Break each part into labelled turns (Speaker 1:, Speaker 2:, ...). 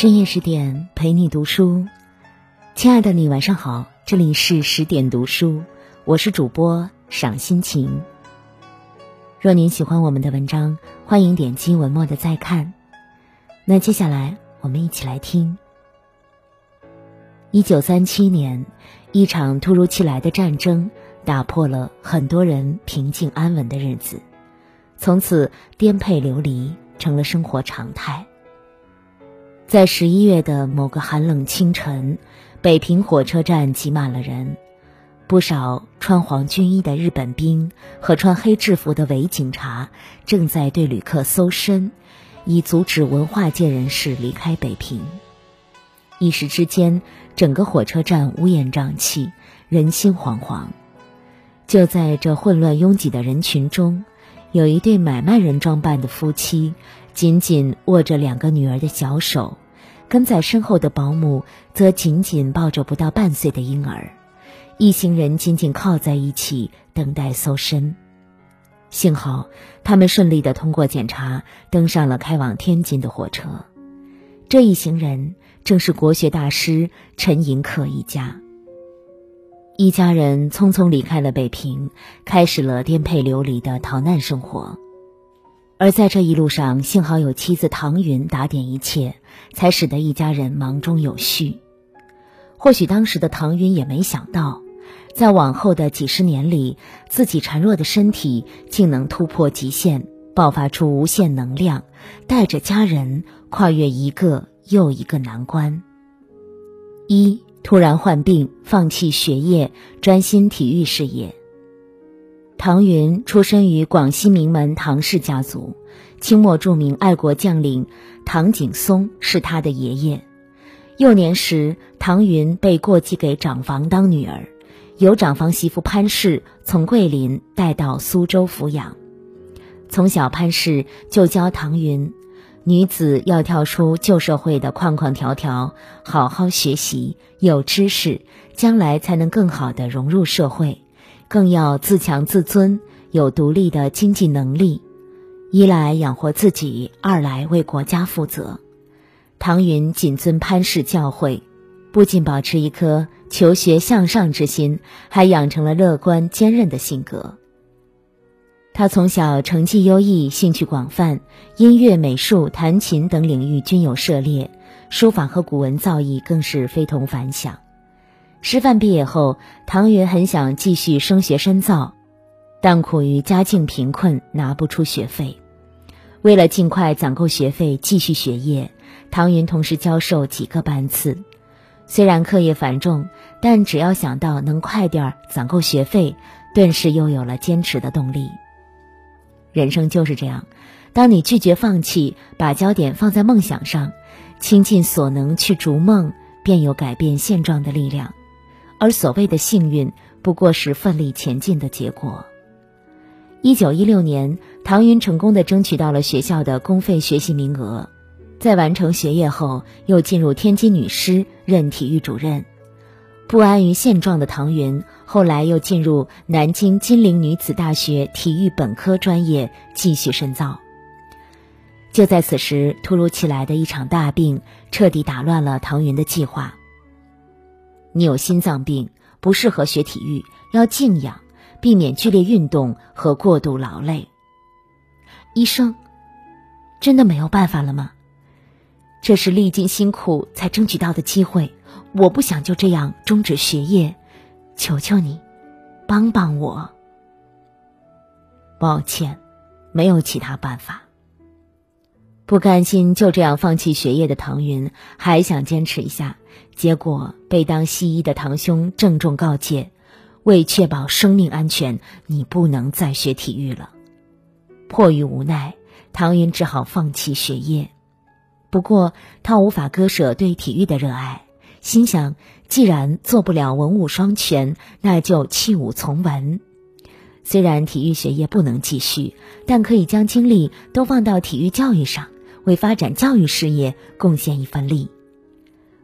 Speaker 1: 深夜十点陪你读书，亲爱的你晚上好，这里是十点读书，我是主播赏心情。若您喜欢我们的文章，欢迎点击文末的再看。那接下来我们一起来听。一九三七年，一场突如其来的战争打破了很多人平静安稳的日子，从此颠沛流离成了生活常态。在十一月的某个寒冷清晨，北平火车站挤满了人，不少穿黄军衣的日本兵和穿黑制服的伪警察正在对旅客搜身，以阻止文化界人士离开北平。一时之间，整个火车站乌烟瘴气，人心惶惶。就在这混乱拥挤的人群中，有一对买卖人装扮的夫妻。紧紧握着两个女儿的小手，跟在身后的保姆则紧紧抱着不到半岁的婴儿，一行人紧紧靠在一起等待搜身。幸好他们顺利的通过检查，登上了开往天津的火车。这一行人正是国学大师陈寅恪一家。一家人匆匆离开了北平，开始了颠沛流离的逃难生活。而在这一路上，幸好有妻子唐云打点一切，才使得一家人忙中有序。或许当时的唐云也没想到，在往后的几十年里，自己孱弱的身体竟能突破极限，爆发出无限能量，带着家人跨越一个又一个难关。一突然患病，放弃学业，专心体育事业。唐云出生于广西名门唐氏家族，清末著名爱国将领唐景崧是他的爷爷。幼年时，唐云被过继给长房当女儿，由长房媳妇潘氏从桂林带到苏州抚养。从小，潘氏就教唐云：女子要跳出旧社会的框框条条，好好学习，有知识，将来才能更好的融入社会。更要自强自尊，有独立的经济能力，一来养活自己，二来为国家负责。唐云谨遵潘氏教诲，不仅保持一颗求学向上之心，还养成了乐观坚韧的性格。他从小成绩优异，兴趣广泛，音乐、美术、弹琴等领域均有涉猎，书法和古文造诣更是非同凡响。师范毕业后，唐云很想继续升学深造，但苦于家境贫困，拿不出学费。为了尽快攒够学费继续学业，唐云同时教授几个班次。虽然课业繁重，但只要想到能快点攒够学费，顿时又有了坚持的动力。人生就是这样，当你拒绝放弃，把焦点放在梦想上，倾尽所能去逐梦，便有改变现状的力量。而所谓的幸运，不过是奋力前进的结果。一九一六年，唐云成功的争取到了学校的公费学习名额，在完成学业后，又进入天津女师任体育主任。不安于现状的唐云，后来又进入南京金陵女子大学体育本科专业继续深造。就在此时，突如其来的一场大病，彻底打乱了唐云的计划。你有心脏病，不适合学体育，要静养，避免剧烈运动和过度劳累。医生，真的没有办法了吗？这是历尽辛苦才争取到的机会，我不想就这样终止学业，求求你，帮帮我。抱歉，没有其他办法。不甘心就这样放弃学业的唐云，还想坚持一下，结果被当西医的堂兄郑重告诫：为确保生命安全，你不能再学体育了。迫于无奈，唐云只好放弃学业。不过他无法割舍对体育的热爱，心想：既然做不了文武双全，那就弃武从文。虽然体育学业不能继续，但可以将精力都放到体育教育上。为发展教育事业贡献一份力。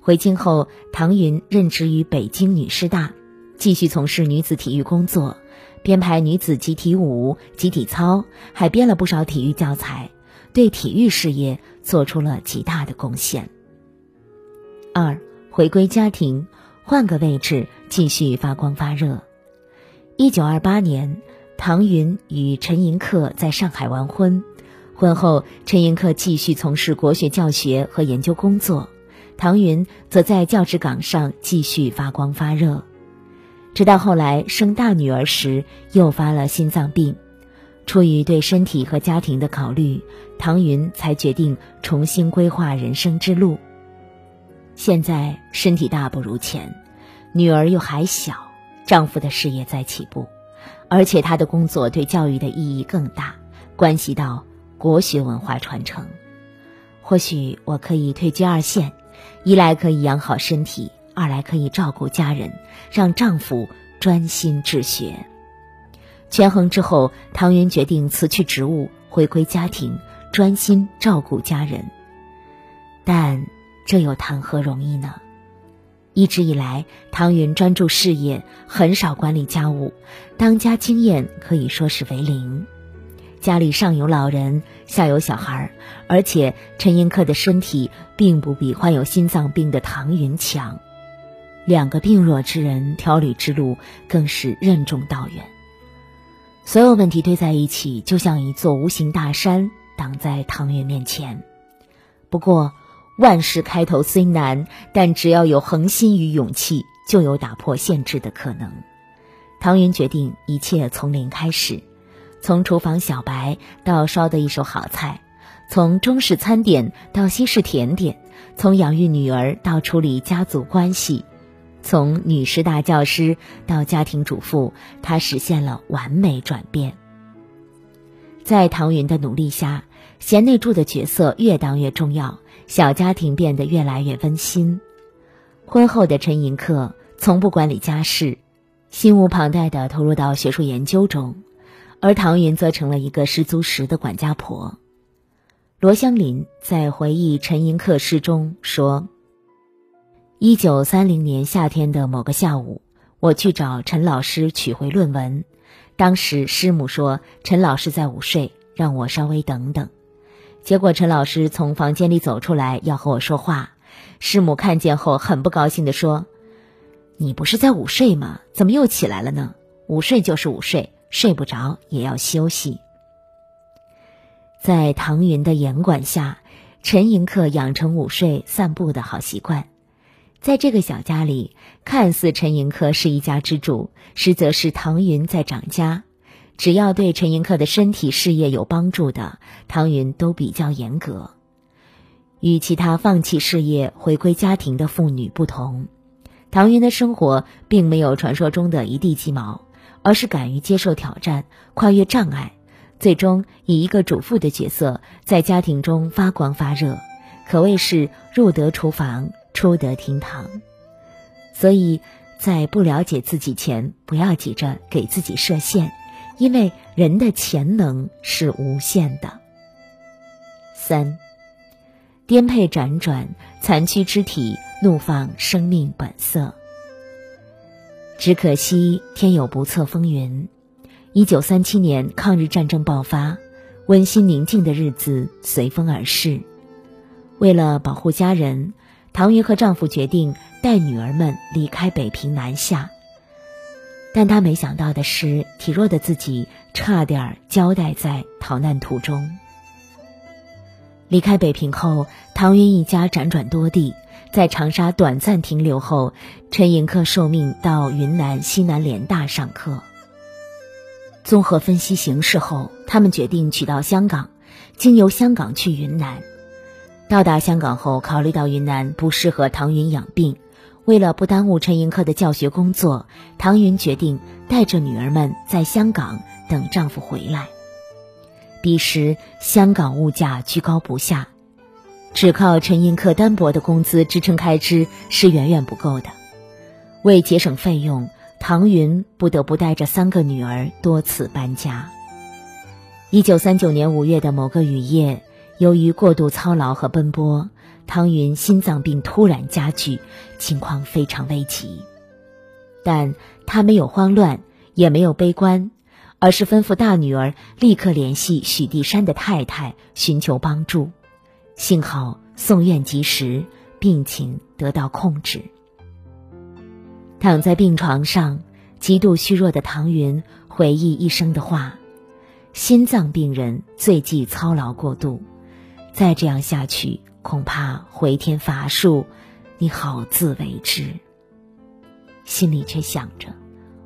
Speaker 1: 回京后，唐云任职于北京女师大，继续从事女子体育工作，编排女子集体舞、集体操，还编了不少体育教材，对体育事业做出了极大的贡献。二，回归家庭，换个位置继续发光发热。一九二八年，唐云与陈寅恪在上海完婚。婚后，陈寅恪继续从事国学教学和研究工作，唐云则在教职岗上继续发光发热。直到后来生大女儿时，又发了心脏病。出于对身体和家庭的考虑，唐云才决定重新规划人生之路。现在身体大不如前，女儿又还小，丈夫的事业在起步，而且他的工作对教育的意义更大，关系到国学文化传承。或许我可以退居二线，一来可以养好身体，二来可以照顾家人，让丈夫专心治学。权衡之后，唐云决定辞去职务，回归家庭，专心照顾家人。但。这又谈何容易呢？一直以来，唐云专注事业，很少管理家务，当家经验可以说是为零。家里上有老人，下有小孩，而且陈寅恪的身体并不比患有心脏病的唐云强，两个病弱之人调理之路更是任重道远。所有问题堆在一起，就像一座无形大山挡在唐云面前。不过，万事开头虽难，但只要有恒心与勇气，就有打破限制的可能。唐云决定一切从零开始，从厨房小白到烧的一手好菜，从中式餐点到西式甜点，从养育女儿到处理家族关系，从女士大教师到家庭主妇，她实现了完美转变。在唐云的努力下，贤内助的角色越当越重要。小家庭变得越来越温馨。婚后的陈寅恪从不管理家事，心无旁贷地投入到学术研究中，而唐云则成了一个十足十的管家婆。罗香林在回忆陈寅恪诗中说：“一九三零年夏天的某个下午，我去找陈老师取回论文，当时师母说陈老师在午睡，让我稍微等等。”结果陈老师从房间里走出来，要和我说话。师母看见后很不高兴地说：“你不是在午睡吗？怎么又起来了呢？午睡就是午睡，睡不着也要休息。”在唐云的严管下，陈寅恪养成午睡、散步的好习惯。在这个小家里，看似陈寅恪是一家之主，实则是唐云在掌家。只要对陈寅恪的身体事业有帮助的，唐云都比较严格。与其他放弃事业回归家庭的妇女不同，唐云的生活并没有传说中的一地鸡毛，而是敢于接受挑战，跨越障碍，最终以一个主妇的角色在家庭中发光发热，可谓是入得厨房，出得厅堂。所以在不了解自己前，不要急着给自己设限。因为人的潜能是无限的。三，颠沛辗转，残躯肢体，怒放生命本色。只可惜天有不测风云。一九三七年抗日战争爆发，温馨宁静的日子随风而逝。为了保护家人，唐云和丈夫决定带女儿们离开北平南下。但他没想到的是，体弱的自己差点交代在逃难途中。离开北平后，唐云一家辗转多地，在长沙短暂停留后，陈寅恪受命到云南西南联大上课。综合分析形势后，他们决定取到香港，经由香港去云南。到达香港后，考虑到云南不适合唐云养病。为了不耽误陈寅恪的教学工作，唐云决定带着女儿们在香港等丈夫回来。彼时香港物价居高不下，只靠陈寅恪单薄的工资支撑开支是远远不够的。为节省费用，唐云不得不带着三个女儿多次搬家。一九三九年五月的某个雨夜，由于过度操劳和奔波。唐云心脏病突然加剧，情况非常危急，但他没有慌乱，也没有悲观，而是吩咐大女儿立刻联系许地山的太太寻求帮助。幸好送院及时，病情得。到控制。躺在病床上，极度虚弱的唐云回忆医生的话：“心脏病人最忌操劳过度，再这样下去，恐怕回天乏术，你好自为之。”心里却想着：“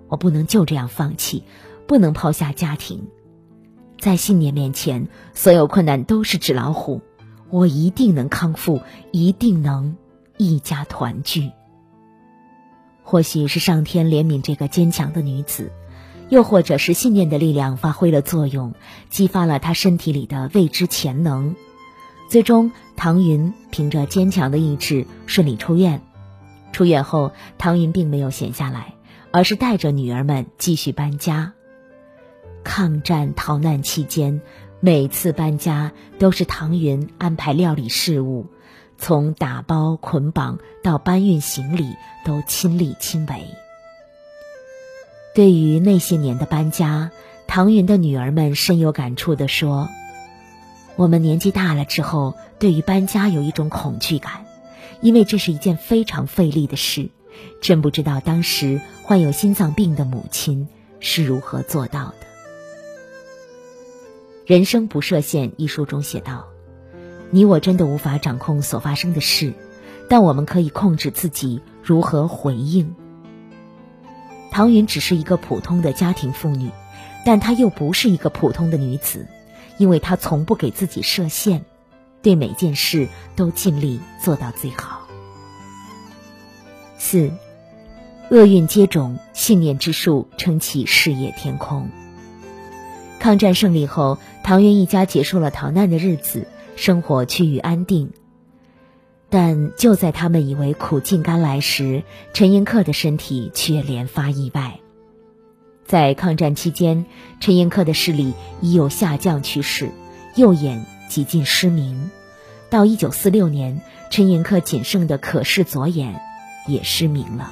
Speaker 1: 我不能就这样放弃，不能抛下家庭。在信念面前，所有困难都是纸老虎。我一定能康复，一定能一家团聚。”或许是上天怜悯这个坚强的女子，又或者是信念的力量发挥了作用，激发了她身体里的未知潜能。最终，唐云凭着坚强的意志顺利出院。出院后，唐云并没有闲下来，而是带着女儿们继续搬家。抗战逃难期间，每次搬家都是唐云安排料理事务。从打包、捆绑到搬运行李，都亲力亲为。对于那些年的搬家，唐云的女儿们深有感触地说：“我们年纪大了之后，对于搬家有一种恐惧感，因为这是一件非常费力的事。真不知道当时患有心脏病的母亲是如何做到的。”《人生不设限》一书中写道。你我真的无法掌控所发生的事，但我们可以控制自己如何回应。唐云只是一个普通的家庭妇女，但她又不是一个普通的女子，因为她从不给自己设限，对每件事都尽力做到最好。四，厄运接踵，信念之树撑起事业天空。抗战胜利后，唐云一家结束了逃难的日子。生活趋于安定，但就在他们以为苦尽甘来时，陈寅恪的身体却连发意外。在抗战期间，陈寅恪的视力已有下降趋势，右眼几近失明。到一九四六年，陈寅恪仅剩的可视左眼也失明了。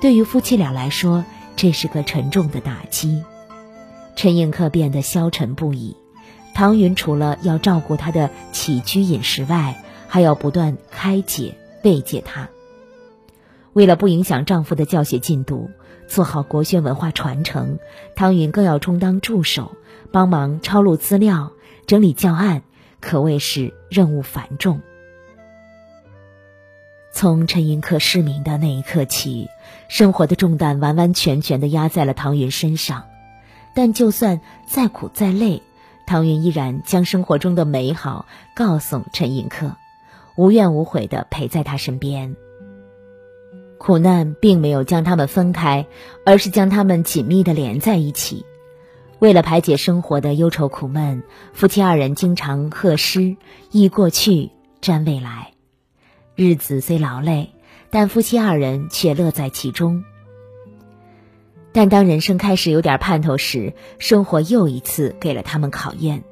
Speaker 1: 对于夫妻俩来说，这是个沉重的打击。陈寅恪变得消沉不已。唐云除了要照顾他的起居饮食外，还要不断开解慰藉他。为了不影响丈夫的教学进度，做好国学文化传承，唐云更要充当助手，帮忙抄录资料、整理教案，可谓是任务繁重。从陈寅恪失明的那一刻起，生活的重担完完全全的压在了唐云身上。但就算再苦再累，唐云依然将生活中的美好告诉陈寅恪，无怨无悔地陪在他身边。苦难并没有将他们分开，而是将他们紧密地连在一起。为了排解生活的忧愁苦闷，夫妻二人经常贺诗，忆过去，瞻未来。日子虽劳累，但夫妻二人却乐在其中。但当人生开始有点盼头时，生活又一次给了他们考验。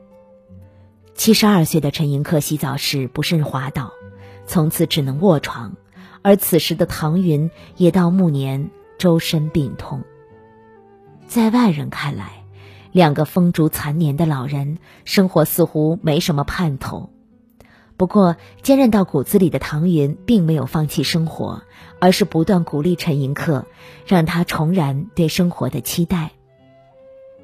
Speaker 1: 七十二岁的陈寅恪洗澡时不慎滑倒，从此只能卧床，而此时的唐云也到暮年，周身病痛。在外人看来，两个风烛残年的老人，生活似乎没什么盼头。不过，坚韧到骨子里的唐云并没有放弃生活，而是不断鼓励陈寅恪，让他重燃对生活的期待。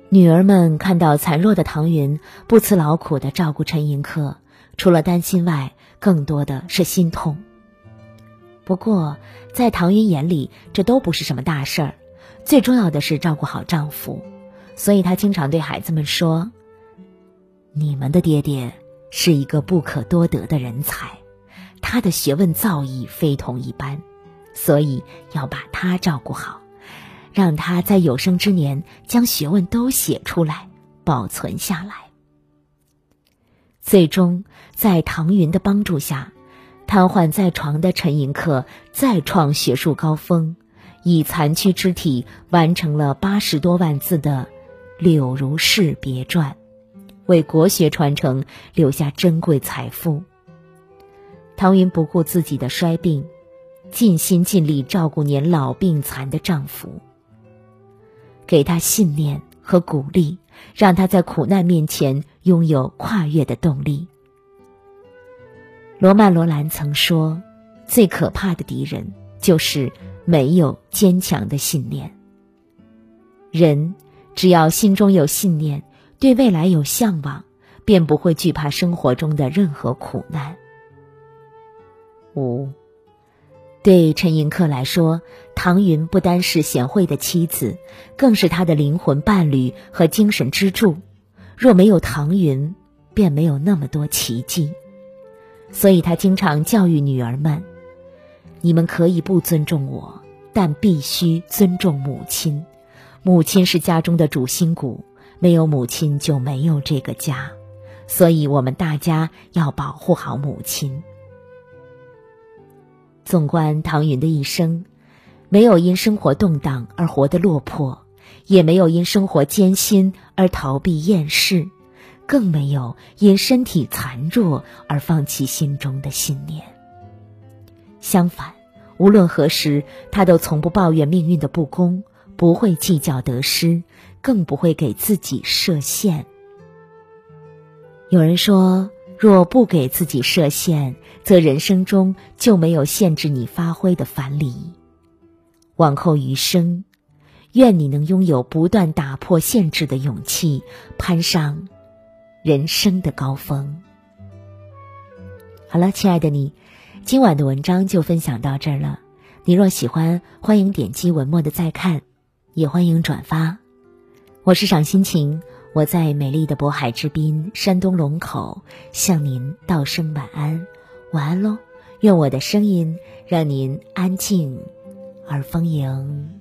Speaker 1: 女儿们看到残弱的唐云不辞劳苦的照顾陈寅恪，除了担心外，更多的是心痛。不过，在唐云眼里，这都不是什么大事儿，最重要的是照顾好丈夫，所以她经常对孩子们说：“你们的爹爹。”是一个不可多得的人才，他的学问造诣非同一般，所以要把他照顾好，让他在有生之年将学问都写出来，保存下来。最终，在唐云的帮助下，瘫痪在床的陈寅恪再创学术高峰，以残躯之体完成了八十多万字的《柳如是别传》。为国学传承留下珍贵财富。唐云不顾自己的衰病，尽心尽力照顾年老病残的丈夫，给他信念和鼓励，让他在苦难面前拥有跨越的动力。罗曼·罗兰曾说：“最可怕的敌人就是没有坚强的信念。人只要心中有信念，对未来有向往，便不会惧怕生活中的任何苦难。五，对陈寅恪来说，唐云不单是贤惠的妻子，更是他的灵魂伴侣和精神支柱。若没有唐云，便没有那么多奇迹。所以他经常教育女儿们：“你们可以不尊重我，但必须尊重母亲。母亲是家中的主心骨，没有母亲就没有这个家。所以，我们大家要保护好母亲。”纵观唐云的一生，没有因生活动荡而活得落魄，也没有因生活艰辛而逃避厌世。更没有因身体残弱而放弃心中的信念。相反，无论何时，他都从不抱怨命运的不公，不会计较得失，更不会给自己设限。有人说，若不给自己设限，则人生中就没有限制你发挥的樊篱。往后余生，愿你能拥有不断打破限制的勇气，攀上。人生的高峰。好了，亲爱的你，今晚的文章就分享到这儿了。你若喜欢，欢迎点击文末的再看，也欢迎转发。我是赏心情，我在美丽的渤海之滨，山东龙口，向您道声晚安，晚安喽！愿我的声音让您安静而丰盈。